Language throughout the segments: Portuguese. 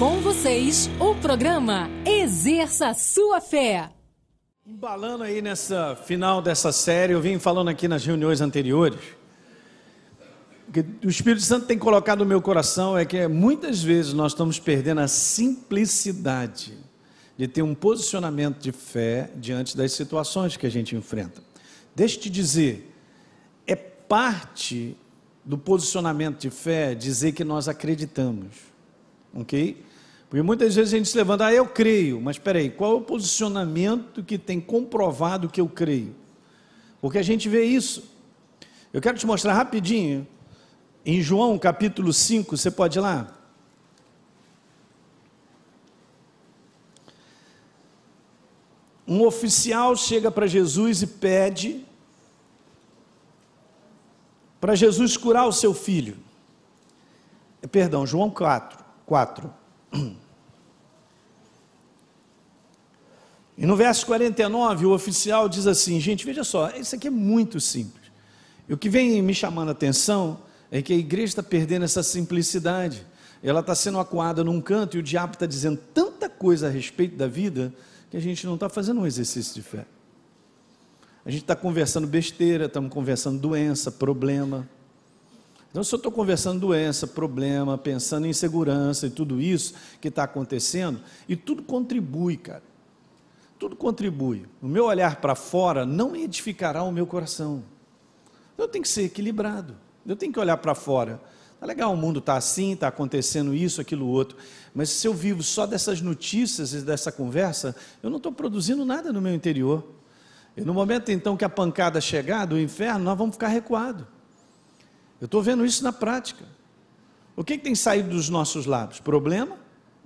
Com vocês, o programa Exerça Sua Fé. Embalando aí nessa final dessa série, eu vim falando aqui nas reuniões anteriores, que o Espírito Santo tem colocado no meu coração é que muitas vezes nós estamos perdendo a simplicidade de ter um posicionamento de fé diante das situações que a gente enfrenta. Deixa eu te dizer, é parte do posicionamento de fé dizer que nós acreditamos, ok? Porque muitas vezes a gente se levanta, ah, eu creio, mas espera aí, qual é o posicionamento que tem comprovado que eu creio? Porque a gente vê isso. Eu quero te mostrar rapidinho, em João capítulo 5, você pode ir lá? Um oficial chega para Jesus e pede para Jesus curar o seu filho. Perdão, João 4, 4. E no verso 49, o oficial diz assim: gente, veja só, isso aqui é muito simples. E o que vem me chamando a atenção é que a igreja está perdendo essa simplicidade. Ela está sendo acuada num canto e o diabo está dizendo tanta coisa a respeito da vida que a gente não está fazendo um exercício de fé. A gente está conversando besteira, estamos conversando doença, problema. Então, se eu estou conversando doença, problema, pensando em segurança e tudo isso que está acontecendo, e tudo contribui, cara. Tudo contribui. O meu olhar para fora não edificará o meu coração. Eu tenho que ser equilibrado. Eu tenho que olhar para fora. Tá legal, o mundo está assim, está acontecendo isso, aquilo, outro. Mas se eu vivo só dessas notícias e dessa conversa, eu não estou produzindo nada no meu interior. E no momento então que a pancada chegar do inferno, nós vamos ficar recuados. Eu estou vendo isso na prática. O que, que tem saído dos nossos lábios? Problema?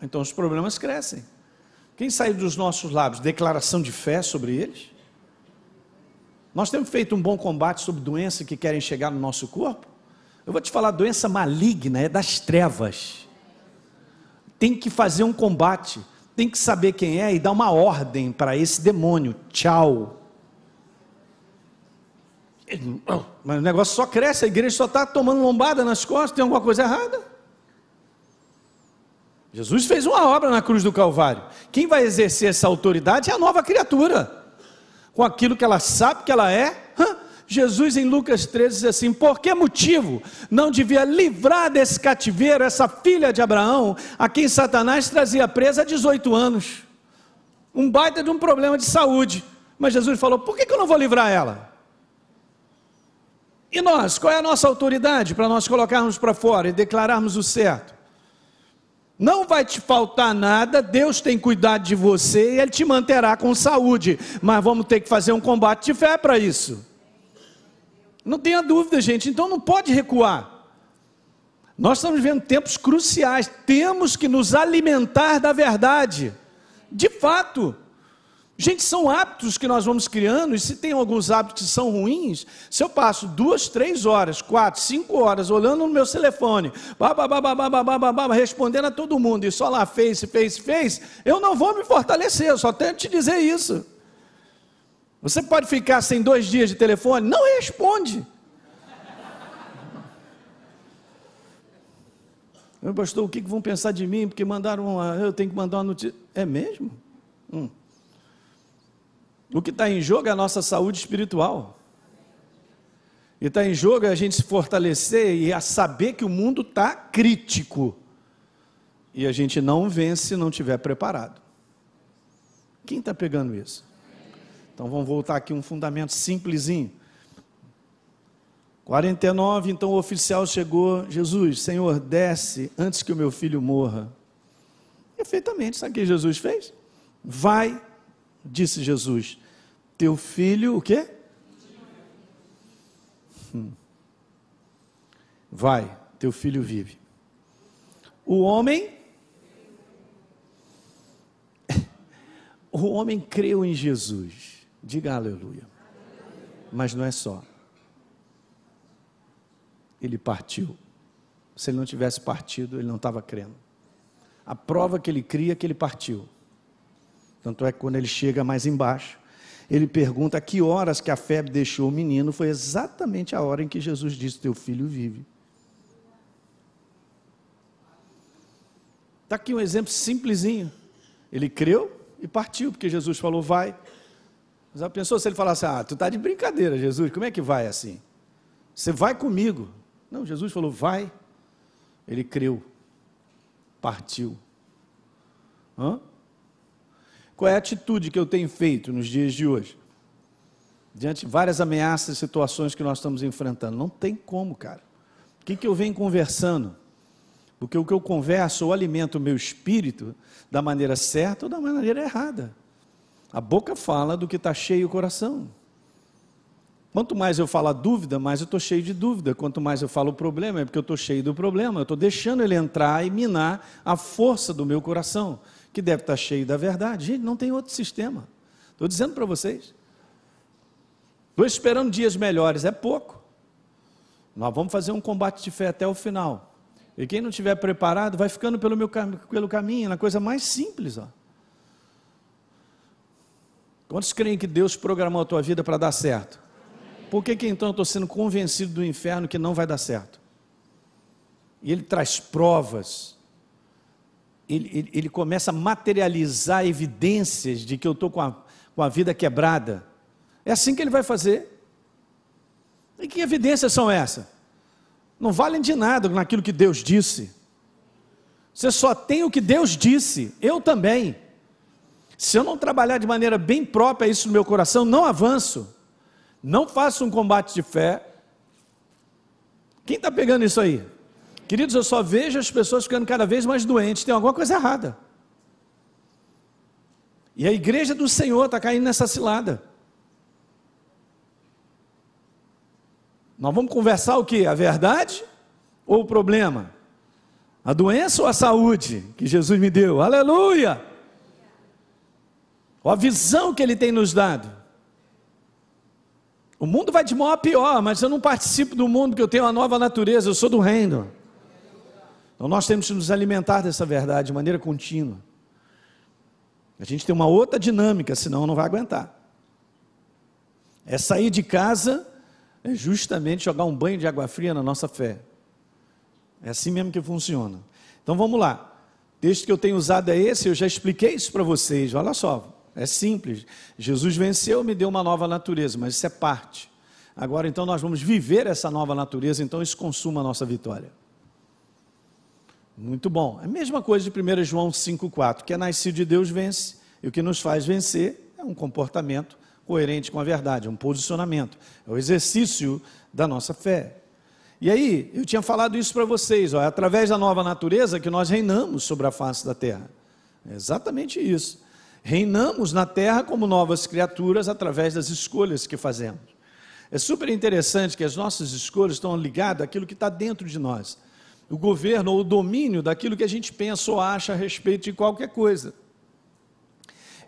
Então os problemas crescem. Quem saiu dos nossos lábios? Declaração de fé sobre eles? Nós temos feito um bom combate sobre doenças que querem chegar no nosso corpo? Eu vou te falar, doença maligna é das trevas. Tem que fazer um combate, tem que saber quem é e dar uma ordem para esse demônio. Tchau. Mas o negócio só cresce, a igreja só está tomando lombada nas costas, tem alguma coisa errada. Jesus fez uma obra na cruz do Calvário. Quem vai exercer essa autoridade é a nova criatura, com aquilo que ela sabe que ela é. Jesus em Lucas 13 diz assim: Por que motivo não devia livrar desse cativeiro essa filha de Abraão, a quem Satanás trazia presa há 18 anos? Um baita de um problema de saúde. Mas Jesus falou: Por que, que eu não vou livrar ela? E nós, qual é a nossa autoridade para nós colocarmos para fora e declararmos o certo? Não vai te faltar nada, Deus tem cuidado de você e Ele te manterá com saúde, mas vamos ter que fazer um combate de fé para isso. Não tenha dúvida, gente, então não pode recuar. Nós estamos vivendo tempos cruciais, temos que nos alimentar da verdade, de fato. Gente, são hábitos que nós vamos criando, e se tem alguns hábitos que são ruins, se eu passo duas, três horas, quatro, cinco horas olhando no meu telefone, respondendo a todo mundo, e só lá fez, fez, fez, eu não vou me fortalecer, eu só tenho que te dizer isso. Você pode ficar sem dois dias de telefone? Não responde. Meu pastor, o que vão pensar de mim? Porque mandaram uma, eu tenho que mandar uma notícia. É mesmo? Hum. O que está em jogo é a nossa saúde espiritual. E está em jogo é a gente se fortalecer e a saber que o mundo está crítico. E a gente não vence se não estiver preparado. Quem está pegando isso? Então vamos voltar aqui um fundamento simplesinho. 49, então o oficial chegou, Jesus, Senhor, desce antes que o meu filho morra. Perfeitamente, sabe o que Jesus fez? Vai, disse Jesus, teu filho, o quê? Hum. Vai, teu filho vive. O homem. O homem creu em Jesus. Diga aleluia. Mas não é só. Ele partiu. Se ele não tivesse partido, ele não estava crendo. A prova que ele cria é que ele partiu. Tanto é que quando ele chega mais embaixo, ele pergunta que horas que a febre deixou o menino, foi exatamente a hora em que Jesus disse: Teu filho vive. Está aqui um exemplo simplesinho. Ele creu e partiu, porque Jesus falou, vai. Mas a pensou se ele falasse, ah, tu está de brincadeira, Jesus, como é que vai assim? Você vai comigo. Não, Jesus falou, vai. Ele creu, partiu. Hã? Qual é a atitude que eu tenho feito nos dias de hoje? Diante de várias ameaças e situações que nós estamos enfrentando. Não tem como, cara. O que, que eu venho conversando? Porque o que eu converso ou alimento o meu espírito da maneira certa ou da maneira errada. A boca fala do que está cheio o coração. Quanto mais eu falo a dúvida, mais eu estou cheio de dúvida. Quanto mais eu falo o problema, é porque eu estou cheio do problema. Eu estou deixando ele entrar e minar a força do meu coração que deve estar cheio da verdade. Gente, não tem outro sistema. Estou dizendo para vocês. Estou esperando dias melhores, é pouco. Nós vamos fazer um combate de fé até o final. E quem não estiver preparado, vai ficando pelo, meu, pelo caminho, na coisa mais simples. Ó. Quantos creem que Deus programou a tua vida para dar certo? Por que, que então eu estou sendo convencido do inferno que não vai dar certo? E ele traz provas, ele, ele, ele começa a materializar evidências de que eu estou com a, com a vida quebrada. É assim que ele vai fazer. E que evidências são essas? Não valem de nada naquilo que Deus disse. Você só tem o que Deus disse, eu também. Se eu não trabalhar de maneira bem própria isso no meu coração, não avanço. Não faço um combate de fé. Quem está pegando isso aí? Queridos, eu só vejo as pessoas ficando cada vez mais doentes, tem alguma coisa errada. E a igreja do Senhor está caindo nessa cilada. Nós vamos conversar o que? A verdade ou o problema? A doença ou a saúde que Jesus me deu? Aleluia! Ou a visão que Ele tem nos dado. O mundo vai de mal a pior, mas eu não participo do mundo, porque eu tenho uma nova natureza, eu sou do reino. Então nós temos que nos alimentar dessa verdade de maneira contínua. A gente tem uma outra dinâmica, senão não vai aguentar. É sair de casa, é justamente jogar um banho de água fria na nossa fé. É assim mesmo que funciona. Então vamos lá. O texto que eu tenho usado é esse, eu já expliquei isso para vocês. Olha só, é simples. Jesus venceu, me deu uma nova natureza, mas isso é parte. Agora então nós vamos viver essa nova natureza, então isso consuma a nossa vitória. Muito bom. É a mesma coisa de 1 João 5,4, que é nascido de Deus vence, e o que nos faz vencer é um comportamento coerente com a verdade, é um posicionamento, é o exercício da nossa fé. E aí, eu tinha falado isso para vocês, ó, é através da nova natureza que nós reinamos sobre a face da terra. É exatamente isso. Reinamos na terra como novas criaturas através das escolhas que fazemos. É super interessante que as nossas escolhas estão ligadas àquilo que está dentro de nós o governo ou o domínio daquilo que a gente pensa ou acha a respeito de qualquer coisa.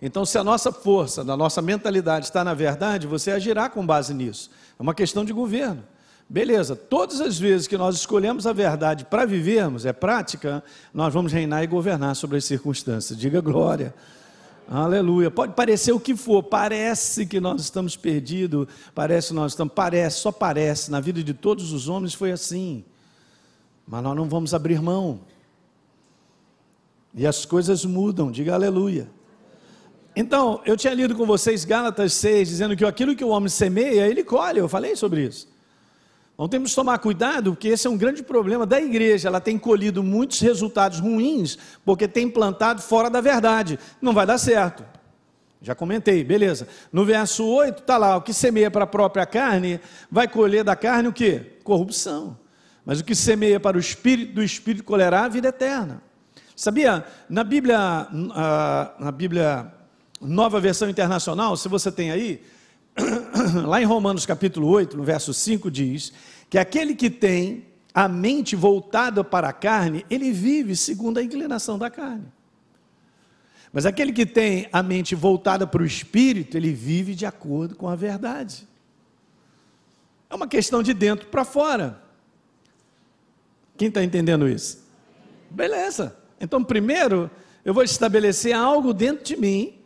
Então, se a nossa força, a nossa mentalidade está na verdade, você agirá com base nisso. É uma questão de governo. Beleza, todas as vezes que nós escolhemos a verdade para vivermos, é prática, nós vamos reinar e governar sobre as circunstâncias. Diga glória. Aleluia. Pode parecer o que for, parece que nós estamos perdidos, parece que nós estamos, parece, só parece. Na vida de todos os homens foi assim. Mas nós não vamos abrir mão. E as coisas mudam, diga aleluia. Então, eu tinha lido com vocês Gálatas 6, dizendo que aquilo que o homem semeia, ele colhe. Eu falei sobre isso. Então temos que tomar cuidado, porque esse é um grande problema da igreja. Ela tem colhido muitos resultados ruins, porque tem plantado fora da verdade. Não vai dar certo. Já comentei, beleza. No verso 8 está lá: o que semeia para a própria carne, vai colher da carne o que? Corrupção. Mas o que semeia para o espírito, do espírito colherá a vida eterna. Sabia? Na Bíblia, na Bíblia Nova Versão Internacional, se você tem aí, lá em Romanos capítulo 8, no verso 5 diz que aquele que tem a mente voltada para a carne, ele vive segundo a inclinação da carne. Mas aquele que tem a mente voltada para o espírito, ele vive de acordo com a verdade. É uma questão de dentro para fora. Quem está entendendo isso? Beleza. Então, primeiro, eu vou estabelecer algo dentro de mim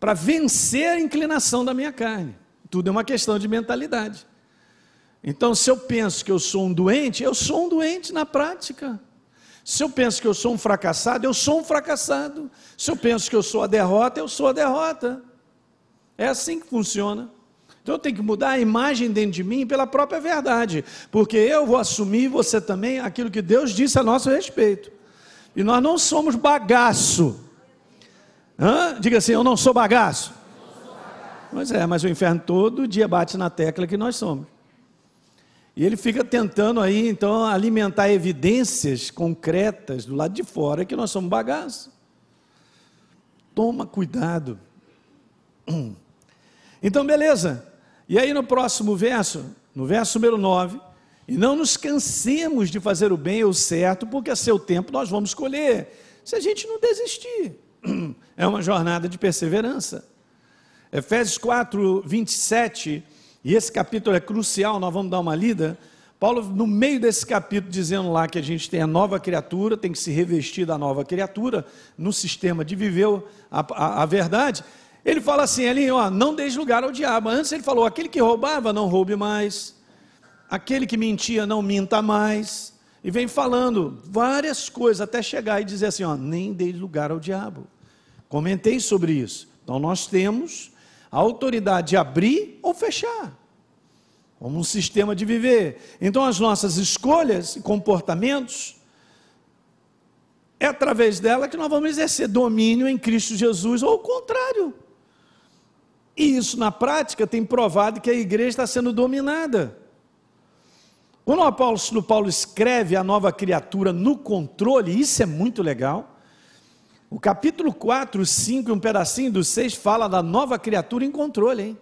para vencer a inclinação da minha carne. Tudo é uma questão de mentalidade. Então, se eu penso que eu sou um doente, eu sou um doente na prática. Se eu penso que eu sou um fracassado, eu sou um fracassado. Se eu penso que eu sou a derrota, eu sou a derrota. É assim que funciona. Então eu tenho que mudar a imagem dentro de mim pela própria verdade, porque eu vou assumir, você também, aquilo que Deus disse a nosso respeito. E nós não somos bagaço. Hã? Diga assim: eu não sou bagaço. Mas é, mas o inferno todo dia bate na tecla que nós somos. E ele fica tentando aí, então, alimentar evidências concretas do lado de fora que nós somos bagaço. Toma cuidado. Então, beleza. E aí no próximo verso, no verso número 9, e não nos cansemos de fazer o bem e o certo, porque a seu tempo nós vamos colher, se a gente não desistir. É uma jornada de perseverança. Efésios 4, 27, e esse capítulo é crucial, nós vamos dar uma lida. Paulo, no meio desse capítulo, dizendo lá que a gente tem a nova criatura, tem que se revestir da nova criatura, no sistema de viver a, a, a verdade. Ele fala assim ali, ó, não deixe lugar ao diabo. Antes ele falou, aquele que roubava, não roube mais. Aquele que mentia, não minta mais. E vem falando várias coisas até chegar e dizer assim, ó, nem dê lugar ao diabo. Comentei sobre isso. Então nós temos a autoridade de abrir ou fechar. Como um sistema de viver. Então as nossas escolhas e comportamentos é através dela que nós vamos exercer domínio em Cristo Jesus, ou o contrário. E isso, na prática, tem provado que a igreja está sendo dominada. Quando o apóstolo Paulo escreve a nova criatura no controle, isso é muito legal. O capítulo 4, 5 e um pedacinho do 6 fala da nova criatura em controle, hein?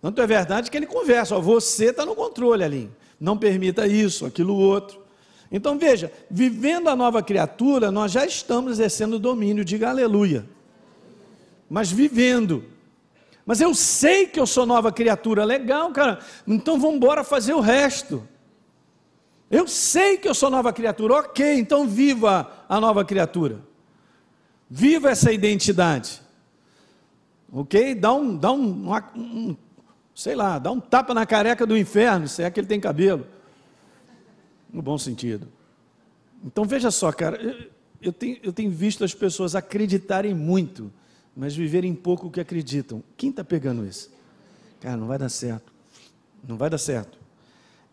Tanto é verdade que ele conversa, ó, você está no controle ali. Não permita isso, aquilo outro. Então veja, vivendo a nova criatura, nós já estamos exercendo o domínio, diga aleluia. Mas vivendo, mas eu sei que eu sou nova criatura. Legal, cara. Então vamos embora fazer o resto. Eu sei que eu sou nova criatura. Ok, então viva a nova criatura. Viva essa identidade. Ok? Dá um, dá um, um sei lá, dá um tapa na careca do inferno, se é que ele tem cabelo. No bom sentido. Então veja só, cara, eu, eu, tenho, eu tenho visto as pessoas acreditarem muito mas viverem pouco o que acreditam. Quem está pegando isso? Cara, não vai dar certo. Não vai dar certo.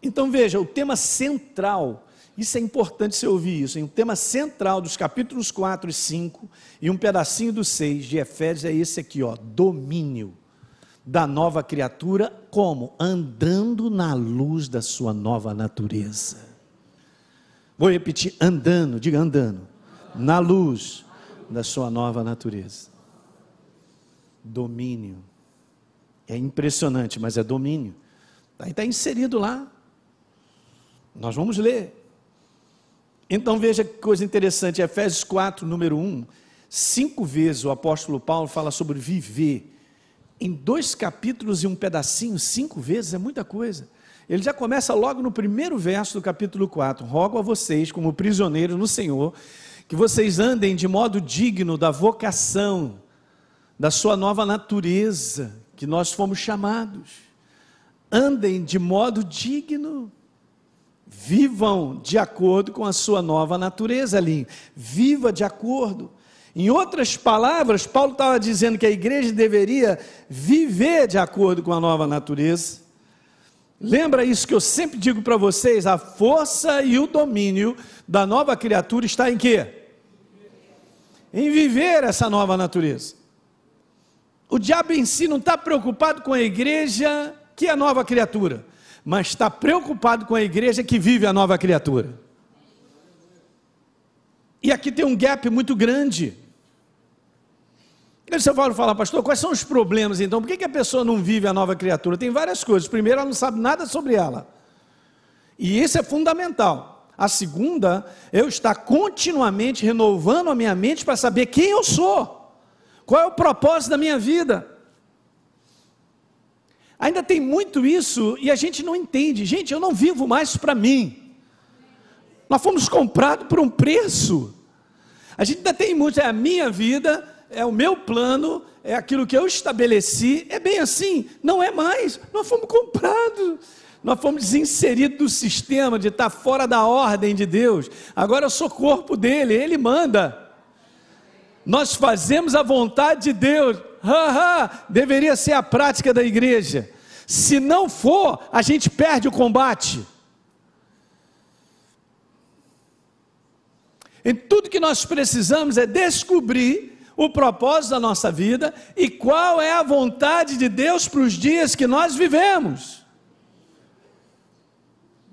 Então veja, o tema central, isso é importante você ouvir isso, hein? o tema central dos capítulos 4 e 5 e um pedacinho do 6 de Efésios é esse aqui, ó, domínio da nova criatura, como? Andando na luz da sua nova natureza. Vou repetir, andando, diga andando, na luz da sua nova natureza domínio. É impressionante, mas é domínio. Aí está inserido lá. Nós vamos ler. Então veja que coisa interessante, Efésios 4, número 1. Cinco vezes o apóstolo Paulo fala sobre viver. Em dois capítulos e um pedacinho, cinco vezes, é muita coisa. Ele já começa logo no primeiro verso do capítulo 4. Rogo a vocês, como prisioneiros no Senhor, que vocês andem de modo digno da vocação da sua nova natureza, que nós fomos chamados. Andem de modo digno, vivam de acordo com a sua nova natureza, ali. Viva de acordo. Em outras palavras, Paulo estava dizendo que a igreja deveria viver de acordo com a nova natureza. Lembra isso que eu sempre digo para vocês: a força e o domínio da nova criatura está em quê? Em viver essa nova natureza. O diabo em si não está preocupado com a igreja que é a nova criatura, mas está preocupado com a igreja que vive a nova criatura. E aqui tem um gap muito grande. Você vai falar, pastor, quais são os problemas então? Por que, que a pessoa não vive a nova criatura? Tem várias coisas. Primeiro, ela não sabe nada sobre ela. E isso é fundamental. A segunda, eu estar continuamente renovando a minha mente para saber quem eu sou. Qual é o propósito da minha vida? Ainda tem muito isso e a gente não entende. Gente, eu não vivo mais para mim. Nós fomos comprados por um preço. A gente ainda tem muito, é a minha vida, é o meu plano, é aquilo que eu estabeleci. É bem assim, não é mais. Nós fomos comprados. Nós fomos inseridos do sistema de estar fora da ordem de Deus. Agora eu sou corpo dele, ele manda. Nós fazemos a vontade de Deus. Deveria ser a prática da igreja. Se não for, a gente perde o combate. E tudo que nós precisamos é descobrir o propósito da nossa vida e qual é a vontade de Deus para os dias que nós vivemos.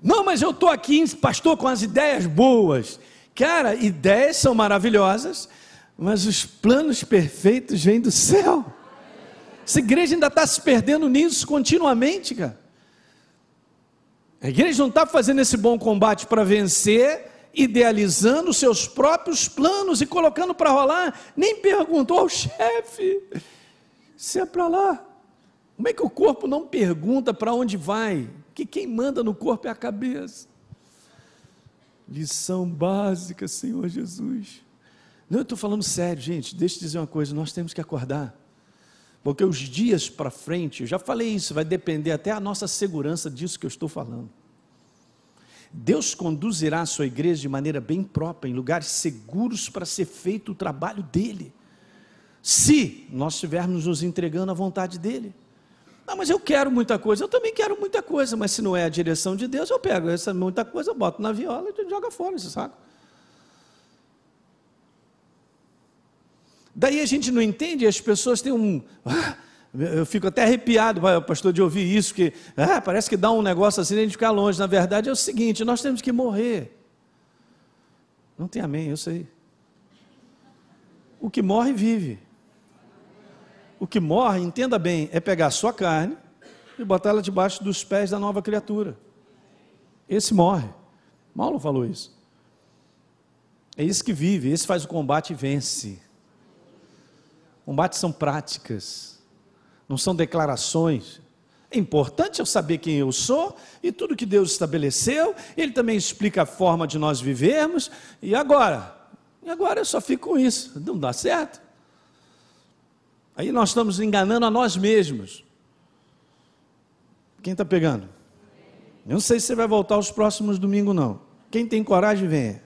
Não, mas eu estou aqui, pastor, com as ideias boas. Cara, ideias são maravilhosas, mas os planos perfeitos vêm do céu. Essa igreja ainda está se perdendo nisso continuamente, cara. A igreja não está fazendo esse bom combate para vencer, idealizando seus próprios planos e colocando para rolar, nem perguntou ao chefe se é para lá. Como é que o corpo não pergunta para onde vai? Que quem manda no corpo é a cabeça. Lição básica, Senhor Jesus. Não, eu estou falando sério, gente. Deixa eu dizer uma coisa: nós temos que acordar. Porque os dias para frente, eu já falei isso, vai depender até a nossa segurança disso que eu estou falando. Deus conduzirá a sua igreja de maneira bem própria, em lugares seguros para ser feito o trabalho dele. Se nós estivermos nos entregando à vontade dele. Ah, mas eu quero muita coisa, eu também quero muita coisa, mas se não é a direção de Deus, eu pego essa muita coisa, boto na viola e joga fora esse saco. Daí a gente não entende, as pessoas têm um. Ah, eu fico até arrepiado, pastor, de ouvir isso, que ah, parece que dá um negócio assim, a gente ficar longe. Na verdade é o seguinte: nós temos que morrer. Não tem amém, eu sei. O que morre, vive. O que morre, entenda bem, é pegar a sua carne e botar ela debaixo dos pés da nova criatura. Esse morre. Paulo falou isso. É esse que vive, esse faz o combate e vence. Combate são práticas não são declarações. É importante eu saber quem eu sou e tudo que Deus estabeleceu. Ele também explica a forma de nós vivermos. E agora? E agora eu só fico com isso. Não dá certo. Aí nós estamos enganando a nós mesmos. Quem está pegando? Eu não sei se você vai voltar os próximos domingos, não. Quem tem coragem, venha.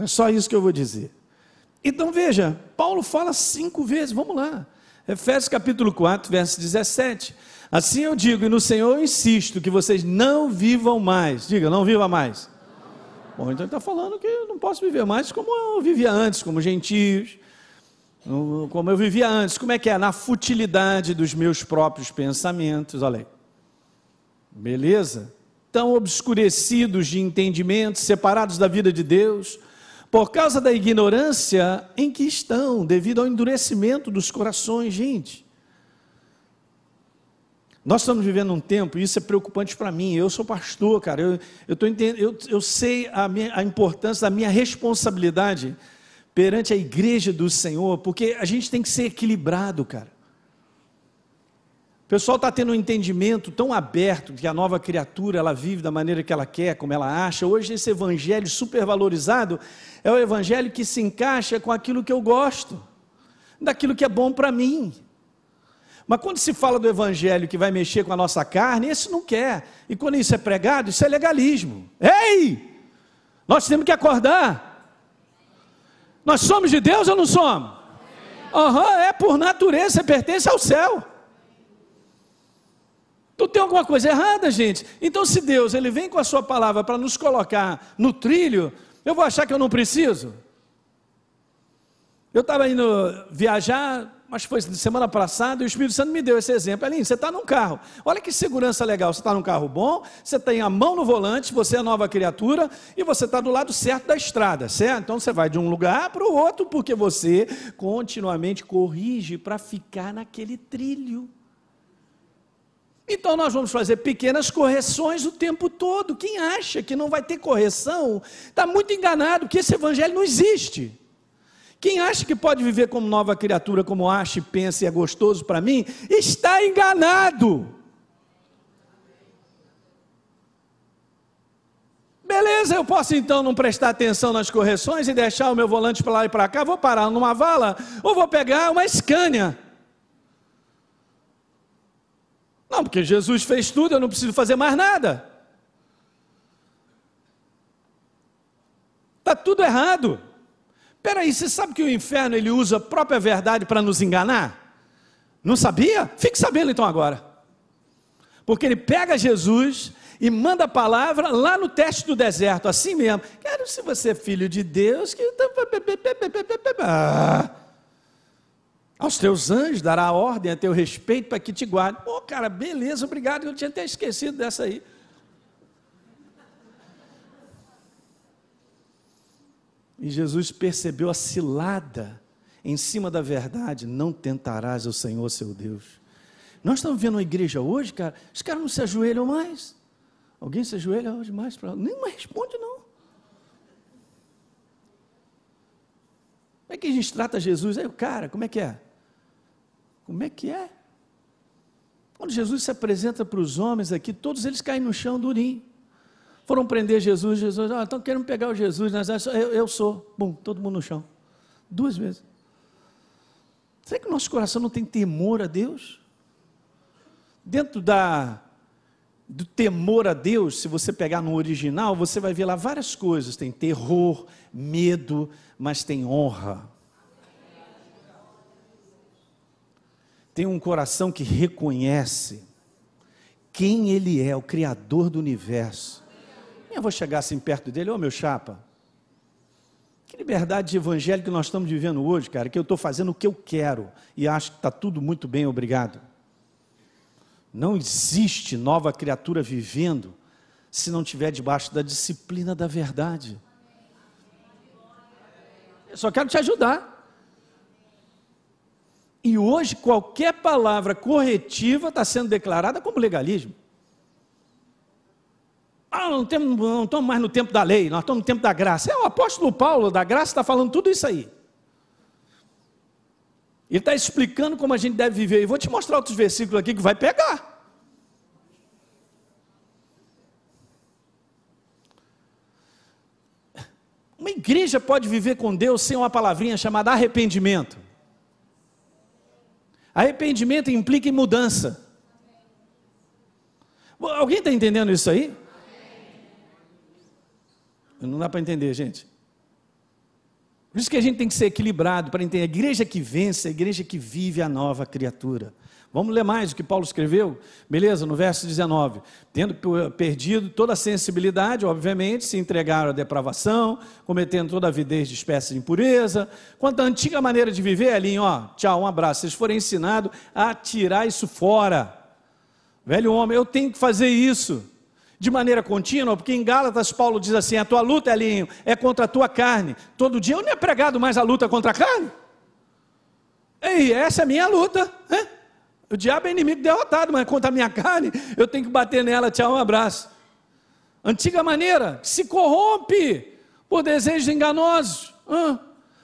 É só isso que eu vou dizer. Então veja, Paulo fala cinco vezes, vamos lá. Efésios capítulo 4, verso 17. Assim eu digo, e no Senhor eu insisto, que vocês não vivam mais. Diga, não viva mais. Bom, então ele está falando que eu não posso viver mais como eu vivia antes, como gentios, como eu vivia antes. Como é que é? Na futilidade dos meus próprios pensamentos. Olha aí. Beleza? Tão obscurecidos de entendimento, separados da vida de Deus, por causa da ignorância em que estão, devido ao endurecimento dos corações, gente. Nós estamos vivendo um tempo, e isso é preocupante para mim. Eu sou pastor, cara. Eu, eu, tô entendendo, eu, eu sei a, minha, a importância da minha responsabilidade perante a igreja do Senhor, porque a gente tem que ser equilibrado, cara. O pessoal está tendo um entendimento tão aberto que a nova criatura ela vive da maneira que ela quer, como ela acha. Hoje esse evangelho supervalorizado é o evangelho que se encaixa com aquilo que eu gosto, daquilo que é bom para mim. Mas quando se fala do evangelho que vai mexer com a nossa carne, esse não quer. E quando isso é pregado, isso é legalismo. Ei! Nós temos que acordar. Nós somos de Deus ou não somos? Uhum, é por natureza, pertence ao céu. Então tem alguma coisa errada, gente. Então, se Deus ele vem com a sua palavra para nos colocar no trilho, eu vou achar que eu não preciso? Eu estava indo viajar, mas foi semana passada, e o Espírito Santo me deu esse exemplo. Aline, você está num carro. Olha que segurança legal. Você está num carro bom, você tem a mão no volante, você é nova criatura, e você está do lado certo da estrada, certo? Então você vai de um lugar para o outro, porque você continuamente corrige para ficar naquele trilho. Então nós vamos fazer pequenas correções o tempo todo. Quem acha que não vai ter correção está muito enganado, que esse evangelho não existe. Quem acha que pode viver como nova criatura, como acha e pensa e é gostoso para mim, está enganado. Beleza, eu posso então não prestar atenção nas correções e deixar o meu volante para lá e para cá, vou parar numa vala ou vou pegar uma Scania Não, porque Jesus fez tudo, eu não preciso fazer mais nada. Está tudo errado. Peraí, você sabe que o inferno ele usa a própria verdade para nos enganar? Não sabia? Fique sabendo então agora. Porque ele pega Jesus e manda a palavra lá no teste do deserto, assim mesmo. Quero se você é filho de Deus, que aos teus anjos dará ordem a teu respeito para que te guarde. Pô, cara, beleza, obrigado. Eu tinha até esquecido dessa aí. E Jesus percebeu a cilada em cima da verdade: não tentarás o Senhor seu Deus. Nós estamos vendo uma igreja hoje, cara, os caras não se ajoelham mais. Alguém se ajoelha hoje mais para. Nem mais responde, não. Como é que a gente trata Jesus? Aí o cara, como é que é? Como é que é? Quando Jesus se apresenta para os homens aqui, todos eles caem no chão durinho. Foram prender Jesus, Jesus, ah, estão querendo pegar o Jesus, eu, eu sou. Bum, todo mundo no chão. Duas vezes. Será que o nosso coração não tem temor a Deus? Dentro da, do temor a Deus, se você pegar no original, você vai ver lá várias coisas. Tem terror, medo, mas tem honra. Tem um coração que reconhece quem Ele é, o Criador do universo eu vou chegar assim perto dele, ô oh, meu chapa, que liberdade de evangelho que nós estamos vivendo hoje, cara, que eu estou fazendo o que eu quero e acho que está tudo muito bem, obrigado. Não existe nova criatura vivendo se não tiver debaixo da disciplina da verdade. Eu só quero te ajudar. E hoje qualquer palavra corretiva está sendo declarada como legalismo. Ah, não, temos, não estamos mais no tempo da lei, nós estamos no tempo da graça. É o apóstolo Paulo da graça está falando tudo isso aí. Ele está explicando como a gente deve viver. E vou te mostrar outros versículos aqui que vai pegar. Uma igreja pode viver com Deus sem uma palavrinha chamada arrependimento. Arrependimento implica em mudança. Alguém está entendendo isso aí? Não dá para entender, gente. Por isso que a gente tem que ser equilibrado para entender. A igreja que vence, a igreja que vive a nova criatura. Vamos ler mais o que Paulo escreveu? Beleza, no verso 19. Tendo perdido toda a sensibilidade, obviamente, se entregaram à depravação, cometendo toda a avidez de espécie de impureza. Quanto à antiga maneira de viver, ali, ó, tchau, um abraço. Vocês forem ensinados a tirar isso fora. Velho homem, eu tenho que fazer isso de maneira contínua, porque em Gálatas Paulo diz assim: a tua luta, Elinho, é contra a tua carne. Todo dia eu não é pregado mais a luta contra a carne. Ei, essa é a minha luta. Né? O diabo é inimigo derrotado, mas contra a minha carne, eu tenho que bater nela, tchau, um abraço. Antiga maneira, se corrompe por desejos enganosos,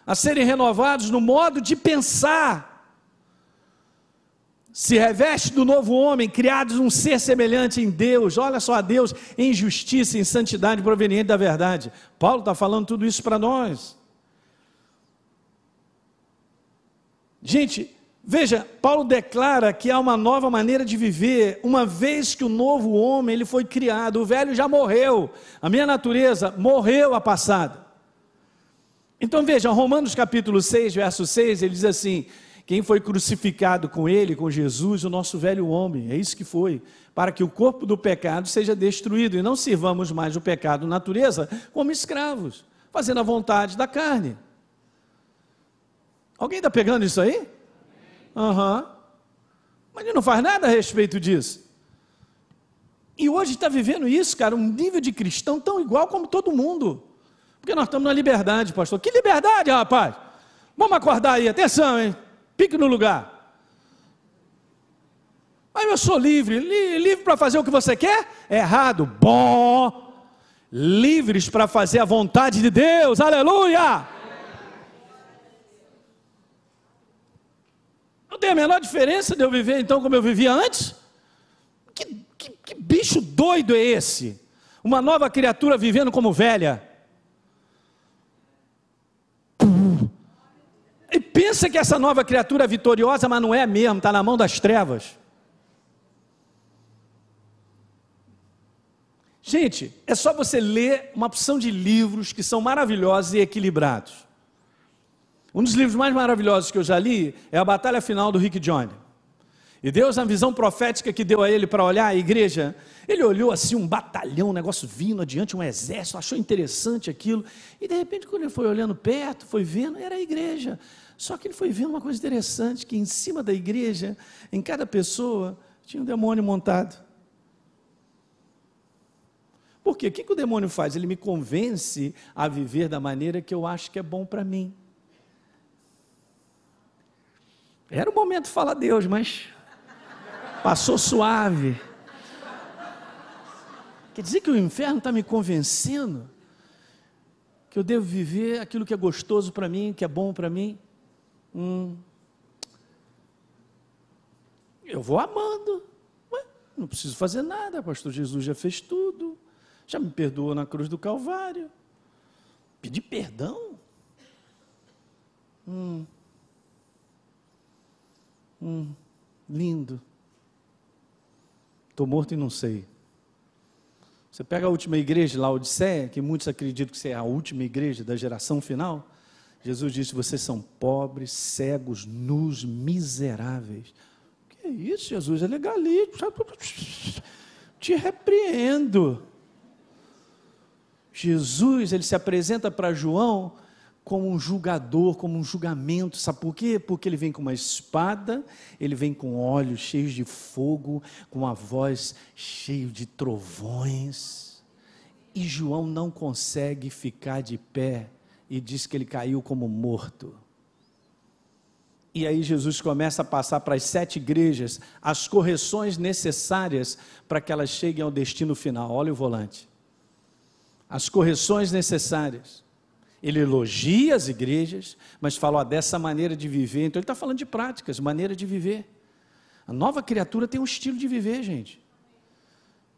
a serem renovados no modo de pensar se reveste do novo homem, criados um ser semelhante em Deus, olha só a Deus em justiça, em santidade proveniente da verdade. Paulo está falando tudo isso para nós. Gente, veja, Paulo declara que há uma nova maneira de viver, uma vez que o novo homem ele foi criado, o velho já morreu, a minha natureza morreu a passada. Então veja, Romanos capítulo 6, verso 6, ele diz assim: quem foi crucificado com ele, com Jesus, o nosso velho homem, é isso que foi, para que o corpo do pecado seja destruído e não sirvamos mais o pecado natureza como escravos, fazendo a vontade da carne. Alguém está pegando isso aí? Aham. Uhum. Mas ele não faz nada a respeito disso. E hoje está vivendo isso, cara, um nível de cristão tão igual como todo mundo. Porque nós estamos na liberdade, pastor. Que liberdade, rapaz? Vamos acordar aí, atenção, hein? Fique no lugar. Mas eu sou livre, livre para fazer o que você quer? Errado. Bom. Livres para fazer a vontade de Deus. Aleluia. Não tem a menor diferença de eu viver então como eu vivia antes? Que, que, que bicho doido é esse? Uma nova criatura vivendo como velha. E pensa que essa nova criatura é vitoriosa, mas não é mesmo, está na mão das trevas. Gente, é só você ler uma opção de livros que são maravilhosos e equilibrados. Um dos livros mais maravilhosos que eu já li é A Batalha Final do Rick Joyner. E Deus, na visão profética que deu a ele para olhar a igreja, ele olhou assim um batalhão, um negócio vindo adiante, um exército, achou interessante aquilo. E de repente, quando ele foi olhando perto, foi vendo, era a igreja. Só que ele foi vendo uma coisa interessante: que em cima da igreja, em cada pessoa, tinha um demônio montado. Por quê? O que, que o demônio faz? Ele me convence a viver da maneira que eu acho que é bom para mim. Era o momento de falar Deus, mas passou suave. Quer dizer que o inferno está me convencendo que eu devo viver aquilo que é gostoso para mim, que é bom para mim. Hum. Eu vou amando. Ué, não preciso fazer nada, pastor Jesus já fez tudo. Já me perdoou na cruz do Calvário. Pedir perdão? Hum. Hum. Lindo. Estou morto e não sei. Você pega a última igreja, lá, Odisseia, que muitos acreditam que é a última igreja da geração final. Jesus disse: Vocês são pobres, cegos, nus, miseráveis. Que isso, Jesus? É legalista. Te repreendo. Jesus, ele se apresenta para João como um julgador, como um julgamento. Sabe por quê? Porque ele vem com uma espada, ele vem com olhos cheios de fogo, com uma voz cheia de trovões. E João não consegue ficar de pé e diz que ele caiu como morto. E aí Jesus começa a passar para as sete igrejas as correções necessárias para que elas cheguem ao destino final. Olha o volante as correções necessárias. Ele elogia as igrejas, mas fala dessa maneira de viver. Então ele está falando de práticas, maneira de viver. A nova criatura tem um estilo de viver, gente.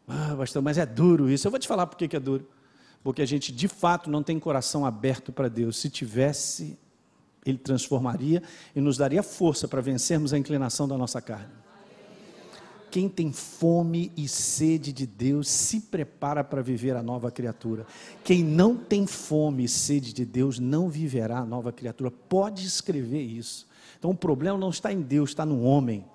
Ah, pastor, mas é duro isso. Eu vou te falar por que é duro. Porque a gente de fato não tem coração aberto para Deus. Se tivesse, Ele transformaria e nos daria força para vencermos a inclinação da nossa carne. Quem tem fome e sede de Deus se prepara para viver a nova criatura. Quem não tem fome e sede de Deus não viverá a nova criatura. Pode escrever isso. Então o problema não está em Deus, está no homem.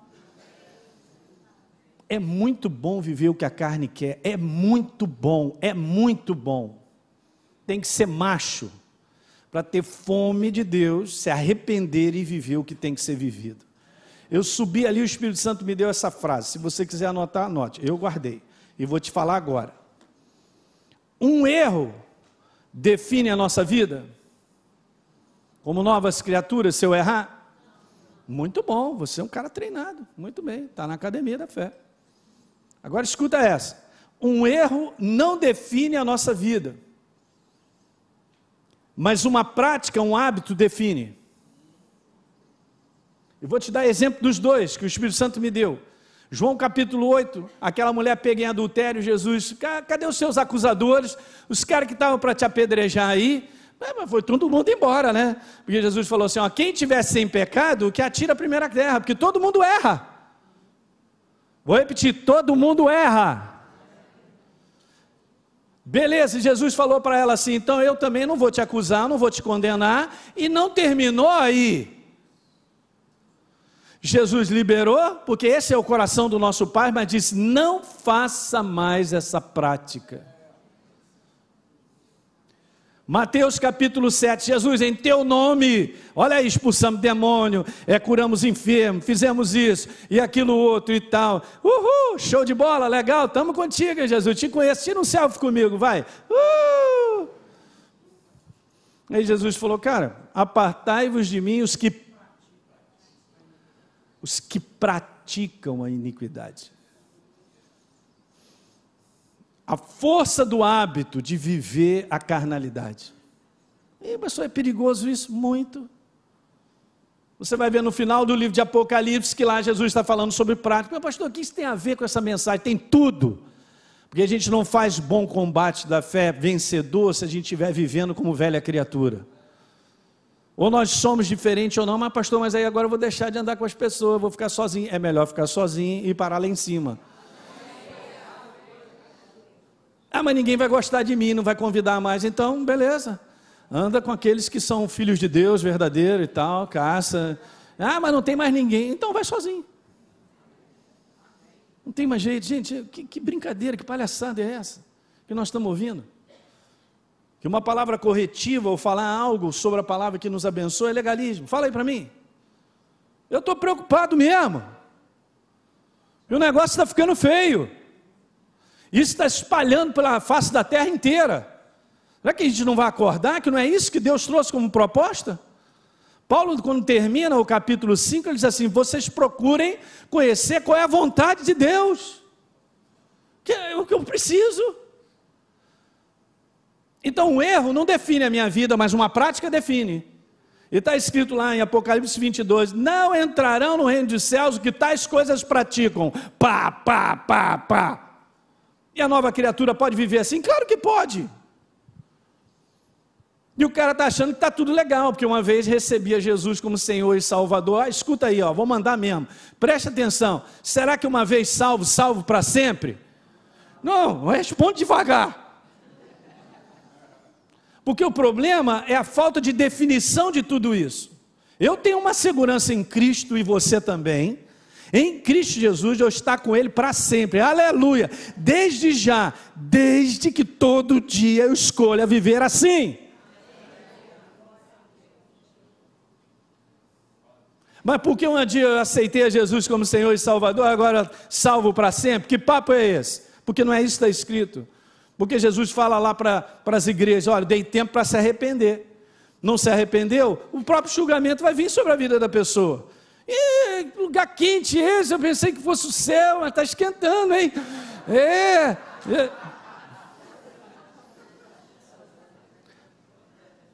É muito bom viver o que a carne quer, é muito bom, é muito bom. Tem que ser macho para ter fome de Deus, se arrepender e viver o que tem que ser vivido. Eu subi ali, o Espírito Santo me deu essa frase. Se você quiser anotar, anote. Eu guardei. E vou te falar agora. Um erro define a nossa vida? Como novas criaturas, se eu errar? Muito bom, você é um cara treinado. Muito bem, está na academia da fé. Agora escuta essa. Um erro não define a nossa vida. Mas uma prática, um hábito define. Eu vou te dar exemplo dos dois que o Espírito Santo me deu. João capítulo 8, aquela mulher pega em adultério, Jesus, cadê os seus acusadores? Os caras que estavam para te apedrejar aí, é, mas foi todo mundo embora, né? Porque Jesus falou assim: ó, quem tiver sem pecado, que atira a primeira terra, porque todo mundo erra. Vou repetir: todo mundo erra. Beleza, Jesus falou para ela assim: então eu também não vou te acusar, não vou te condenar, e não terminou aí. Jesus liberou, porque esse é o coração do nosso Pai, mas disse: não faça mais essa prática. Mateus capítulo 7, Jesus, em teu nome, olha aí, expulsamos demônio, é, curamos enfermo, fizemos isso e aquilo outro e tal. Uhul, show de bola, legal, estamos contigo, Jesus, te conheço, tira um selfie comigo, vai. Uh! Aí Jesus falou, cara, apartai-vos de mim os que os que praticam a iniquidade. A força do hábito de viver a carnalidade. E, pastor, é perigoso isso? Muito. Você vai ver no final do livro de Apocalipse que lá Jesus está falando sobre prática. Mas, pastor, o que isso tem a ver com essa mensagem? Tem tudo. Porque a gente não faz bom combate da fé vencedor se a gente estiver vivendo como velha criatura. Ou nós somos diferentes ou não, mas pastor, mas aí agora eu vou deixar de andar com as pessoas, vou ficar sozinho. É melhor ficar sozinho e parar lá em cima. Ah, mas ninguém vai gostar de mim, não vai convidar mais. Então, beleza. Anda com aqueles que são filhos de Deus, verdadeiro e tal, caça. Ah, mas não tem mais ninguém. Então vai sozinho. Não tem mais jeito. Gente, que, que brincadeira, que palhaçada é essa que nós estamos ouvindo? Que uma palavra corretiva ou falar algo sobre a palavra que nos abençoa é legalismo. Fala aí para mim. Eu estou preocupado mesmo. E o negócio está ficando feio. Isso está espalhando pela face da terra inteira. Será que a gente não vai acordar que não é isso que Deus trouxe como proposta? Paulo, quando termina o capítulo 5, ele diz assim: vocês procurem conhecer qual é a vontade de Deus, que é o que eu preciso. Então o erro não define a minha vida, mas uma prática define. E está escrito lá em Apocalipse 22: Não entrarão no reino dos céus que tais coisas praticam. Pá, pá, pá, pá. E a nova criatura pode viver assim? Claro que pode. E o cara está achando que está tudo legal, porque uma vez recebia Jesus como Senhor e Salvador. Ah, escuta aí, ó, vou mandar mesmo. Preste atenção. Será que uma vez salvo, salvo para sempre? Não, responde devagar. Porque o problema é a falta de definição de tudo isso. Eu tenho uma segurança em Cristo e você também. Em Cristo Jesus eu estar com Ele para sempre, aleluia. Desde já, desde que todo dia eu escolha viver assim. Mas por que um dia eu aceitei a Jesus como Senhor e Salvador, agora salvo para sempre? Que papo é esse? Porque não é isso que está escrito. Porque Jesus fala lá para as igrejas: olha, dei tempo para se arrepender. Não se arrependeu? O próprio julgamento vai vir sobre a vida da pessoa. E lugar quente esse, eu pensei que fosse o céu, mas está esquentando, hein? É. é.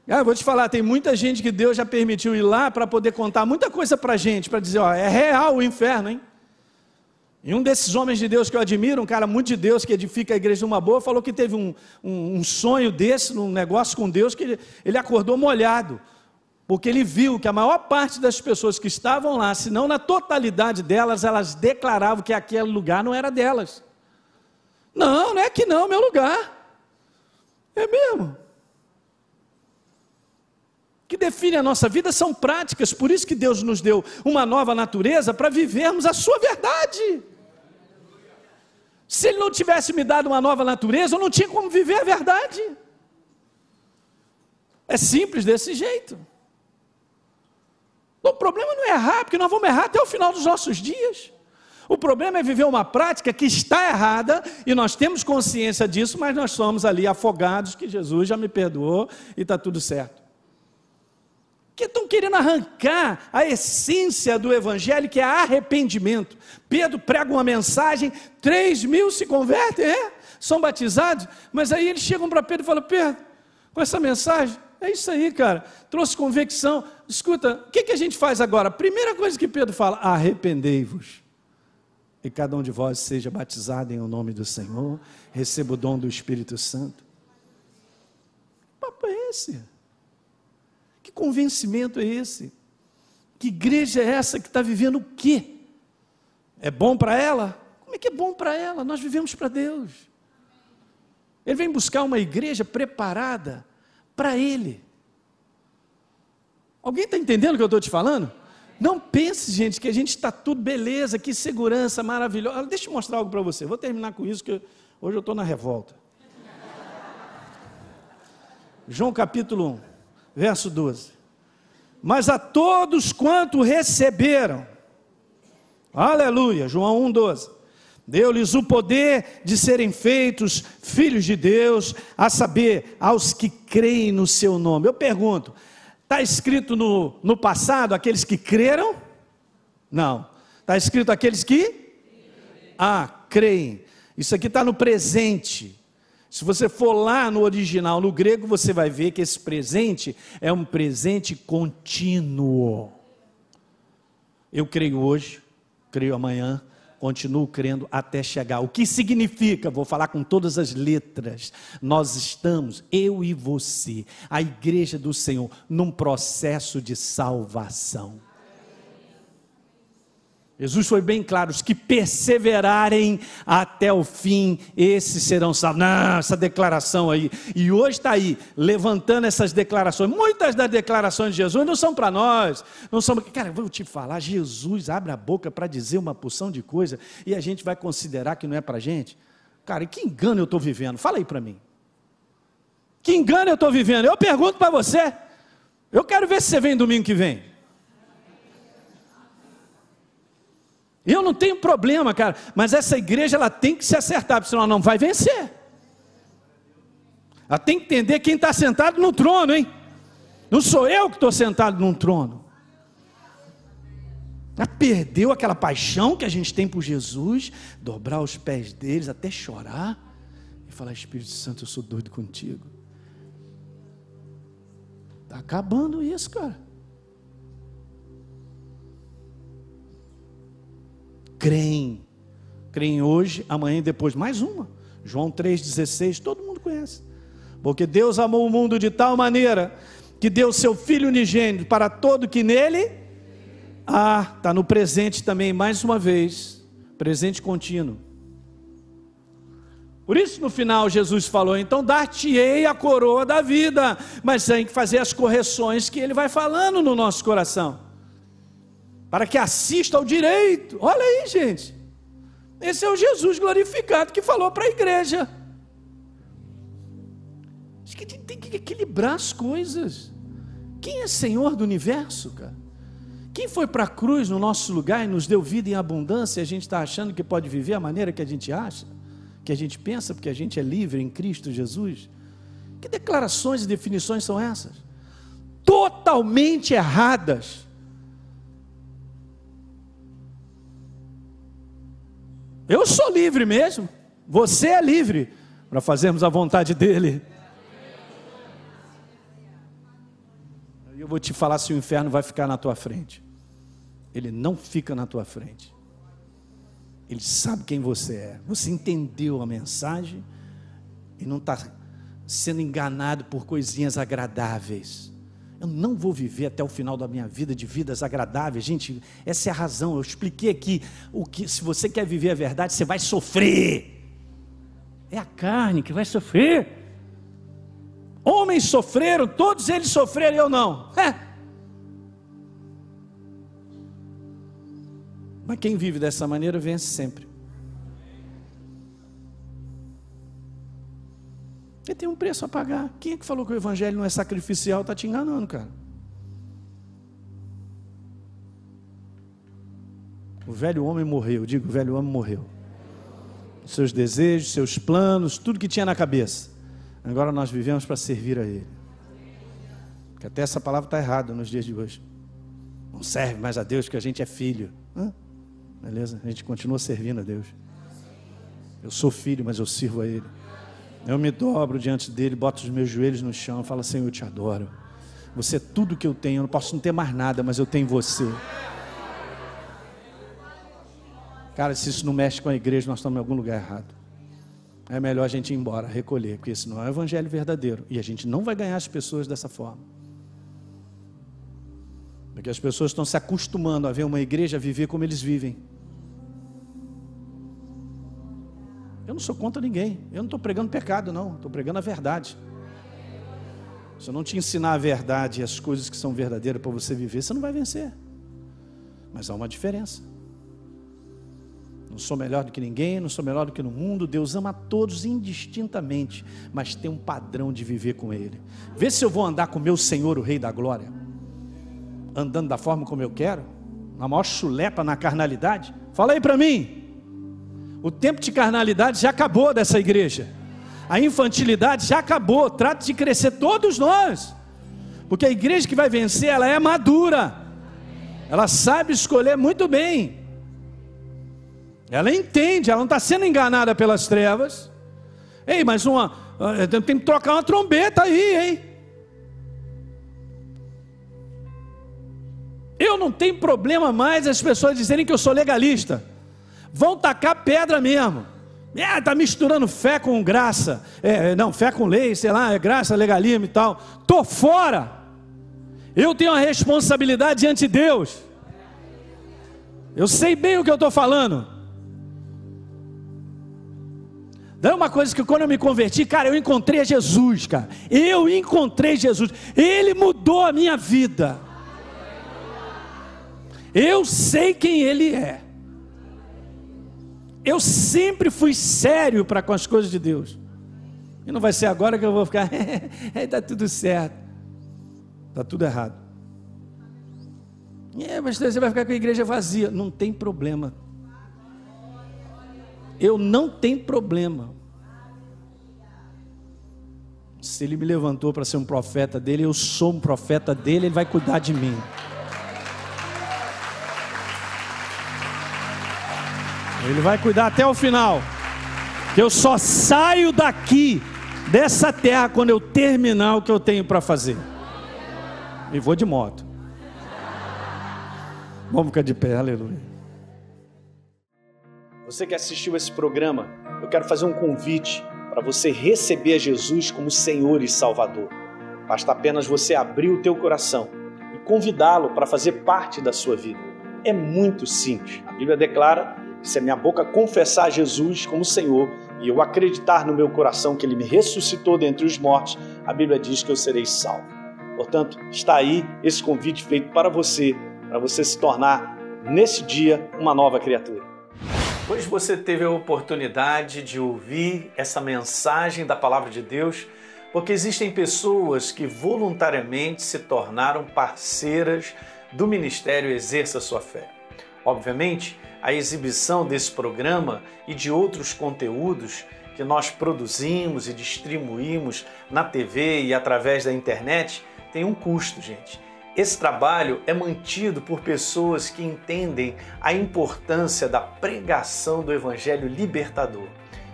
Ah, vou te falar, tem muita gente que Deus já permitiu ir lá para poder contar muita coisa para gente, para dizer, ó, é real o inferno, hein? E um desses homens de Deus que eu admiro, um cara muito de Deus que edifica a igreja numa boa, falou que teve um, um, um sonho desse, um negócio com Deus, que ele, ele acordou molhado, porque ele viu que a maior parte das pessoas que estavam lá, se não na totalidade delas, elas declaravam que aquele lugar não era delas. Não, não é que não, meu lugar. É mesmo que define a nossa vida são práticas, por isso que Deus nos deu uma nova natureza para vivermos a sua verdade. Se Ele não tivesse me dado uma nova natureza, eu não tinha como viver a verdade. É simples desse jeito. O problema não é errar, porque nós vamos errar até o final dos nossos dias. O problema é viver uma prática que está errada e nós temos consciência disso, mas nós somos ali afogados que Jesus já me perdoou e está tudo certo que estão querendo arrancar a essência do Evangelho, que é arrependimento. Pedro prega uma mensagem, 3 mil se convertem, é, são batizados, mas aí eles chegam para Pedro e falam: Pedro, com essa mensagem, é isso aí, cara, trouxe convicção. Escuta, o que, que a gente faz agora? Primeira coisa que Pedro fala: arrependei-vos. E cada um de vós seja batizado em o nome do Senhor, receba o dom do Espírito Santo. Que papo é esse? Que convencimento é esse? Que igreja é essa que está vivendo o quê? É bom para ela? Como é que é bom para ela? Nós vivemos para Deus. Ele vem buscar uma igreja preparada para Ele. Alguém está entendendo o que eu estou te falando? Não pense, gente, que a gente está tudo beleza, que segurança maravilhosa. Deixa eu mostrar algo para você. Vou terminar com isso, que hoje eu estou na revolta. João capítulo 1 verso 12. Mas a todos quanto receberam, aleluia, João 1, 12. Deu-lhes o poder de serem feitos filhos de Deus, a saber, aos que creem no seu nome. Eu pergunto, está escrito no, no passado aqueles que creram? Não. Está escrito aqueles que? Ah, creem. Isso aqui está no presente. Se você for lá no original, no grego, você vai ver que esse presente é um presente contínuo. Eu creio hoje, creio amanhã, continuo crendo até chegar. O que significa? Vou falar com todas as letras. Nós estamos, eu e você, a igreja do Senhor, num processo de salvação. Jesus foi bem claro: os que perseverarem até o fim, esses serão salvos. Não, essa declaração aí. E hoje está aí, levantando essas declarações. Muitas das declarações de Jesus não são para nós. Não são. Cara, vou te falar: Jesus abre a boca para dizer uma porção de coisa e a gente vai considerar que não é para a gente. Cara, e que engano eu estou vivendo? Fala aí para mim. Que engano eu estou vivendo? Eu pergunto para você. Eu quero ver se você vem domingo que vem. Eu não tenho problema, cara, mas essa igreja ela tem que se acertar, senão ela não vai vencer. Ela tem que entender quem está sentado no trono, hein? Não sou eu que estou sentado num trono. Ela perdeu aquela paixão que a gente tem por Jesus, dobrar os pés deles até chorar e falar: Espírito Santo, eu sou doido contigo. Está acabando isso, cara. Creem. Creem hoje, amanhã e depois. Mais uma. João 3,16, todo mundo conhece. Porque Deus amou o mundo de tal maneira que deu seu Filho unigênito para todo que nele. Ah, está no presente também, mais uma vez. Presente contínuo. Por isso, no final, Jesus falou: então dar-te-ei a coroa da vida, mas tem que fazer as correções que ele vai falando no nosso coração para que assista ao direito. Olha aí, gente. Esse é o Jesus glorificado que falou para a igreja. Acho que tem que equilibrar as coisas. Quem é Senhor do universo, cara? Quem foi para a cruz no nosso lugar e nos deu vida em abundância e a gente está achando que pode viver a maneira que a gente acha, que a gente pensa, porque a gente é livre em Cristo Jesus? Que declarações e definições são essas? Totalmente erradas Eu sou livre mesmo. Você é livre para fazermos a vontade dEle. Eu vou te falar se o inferno vai ficar na tua frente. Ele não fica na tua frente. Ele sabe quem você é. Você entendeu a mensagem e não está sendo enganado por coisinhas agradáveis. Eu não vou viver até o final da minha vida de vidas agradáveis. Gente, essa é a razão. Eu expliquei aqui o que se você quer viver a verdade, você vai sofrer. É a carne que vai sofrer. Homens sofreram, todos eles sofreram, eu não. É. Mas quem vive dessa maneira vence sempre. Ele tem um preço a pagar. Quem é que falou que o evangelho não é sacrificial? Está te enganando, cara. O velho homem morreu, digo, o velho homem morreu. Seus desejos, seus planos, tudo que tinha na cabeça. Agora nós vivemos para servir a Ele. Que até essa palavra está errada nos dias de hoje. Não serve mais a Deus, que a gente é filho. Hã? Beleza? A gente continua servindo a Deus. Eu sou filho, mas eu sirvo a Ele. Eu me dobro diante dele, boto os meus joelhos no chão, falo: Senhor, eu te adoro. Você é tudo que eu tenho. Eu não posso não ter mais nada, mas eu tenho você. Cara, se isso não mexe com a igreja, nós estamos em algum lugar errado. É melhor a gente ir embora, recolher, porque esse não é o evangelho verdadeiro. E a gente não vai ganhar as pessoas dessa forma. Porque as pessoas estão se acostumando a ver uma igreja viver como eles vivem. Eu não sou contra ninguém. Eu não estou pregando pecado, não. Estou pregando a verdade. Se eu não te ensinar a verdade e as coisas que são verdadeiras para você viver, você não vai vencer. Mas há uma diferença. Não sou melhor do que ninguém, não sou melhor do que no mundo. Deus ama a todos indistintamente, mas tem um padrão de viver com Ele. Vê se eu vou andar com meu Senhor, o Rei da Glória, andando da forma como eu quero, na maior chuleta na carnalidade. Fala aí para mim. O tempo de carnalidade já acabou dessa igreja. A infantilidade já acabou. Trata de crescer todos nós. Porque a igreja que vai vencer, ela é madura. Ela sabe escolher muito bem. Ela entende, ela não está sendo enganada pelas trevas. Ei, mas uma. Eh, tem que trocar uma trombeta aí, hein? Eu não tenho problema mais as pessoas dizerem que eu sou legalista vão tacar pedra mesmo. É, tá misturando fé com graça. É, não, fé com lei, sei lá, é graça, legalismo e tal. Tô fora. Eu tenho uma responsabilidade diante de Deus. Eu sei bem o que eu estou falando. Daí uma coisa que quando eu me converti, cara, eu encontrei Jesus, cara. Eu encontrei Jesus. Ele mudou a minha vida. Eu sei quem Ele é. Eu sempre fui sério para com as coisas de Deus. E não vai ser agora que eu vou ficar, está tudo certo. Está tudo errado. É, mas você vai ficar com a igreja vazia. Não tem problema. Eu não tenho problema. Se ele me levantou para ser um profeta dele, eu sou um profeta dele, ele vai cuidar de mim. Ele vai cuidar até o final. Eu só saio daqui, dessa terra, quando eu terminar o que eu tenho para fazer. E vou de moto. Vamos ficar de pé, aleluia. Você que assistiu esse programa, eu quero fazer um convite para você receber a Jesus como Senhor e Salvador. Basta apenas você abrir o teu coração e convidá-lo para fazer parte da sua vida. É muito simples. A Bíblia declara se a minha boca confessar Jesus como Senhor e eu acreditar no meu coração que Ele me ressuscitou dentre os mortos, a Bíblia diz que eu serei salvo. Portanto, está aí esse convite feito para você, para você se tornar, nesse dia, uma nova criatura. Hoje você teve a oportunidade de ouvir essa mensagem da Palavra de Deus, porque existem pessoas que voluntariamente se tornaram parceiras do Ministério Exerça Sua Fé. Obviamente, a exibição desse programa e de outros conteúdos que nós produzimos e distribuímos na TV e através da internet tem um custo, gente. Esse trabalho é mantido por pessoas que entendem a importância da pregação do Evangelho libertador.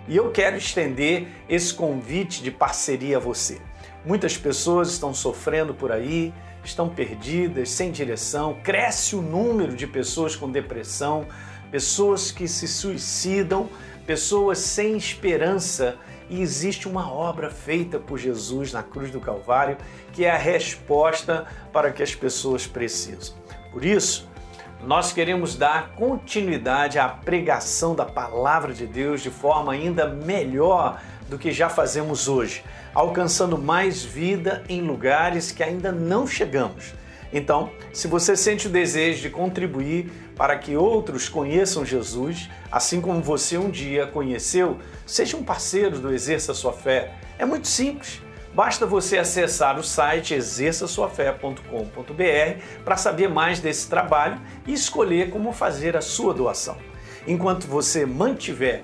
E eu quero estender esse convite de parceria a você. Muitas pessoas estão sofrendo por aí, estão perdidas, sem direção, cresce o número de pessoas com depressão, pessoas que se suicidam, pessoas sem esperança. E existe uma obra feita por Jesus na cruz do Calvário que é a resposta para que as pessoas precisam. Por isso, nós queremos dar continuidade à pregação da palavra de Deus de forma ainda melhor do que já fazemos hoje, alcançando mais vida em lugares que ainda não chegamos então, se você sente o desejo de contribuir para que outros conheçam Jesus, assim como você um dia conheceu, seja um parceiro do Exerça Sua Fé. É muito simples. Basta você acessar o site exerçaçoafé.com.br para saber mais desse trabalho e escolher como fazer a sua doação. Enquanto você mantiver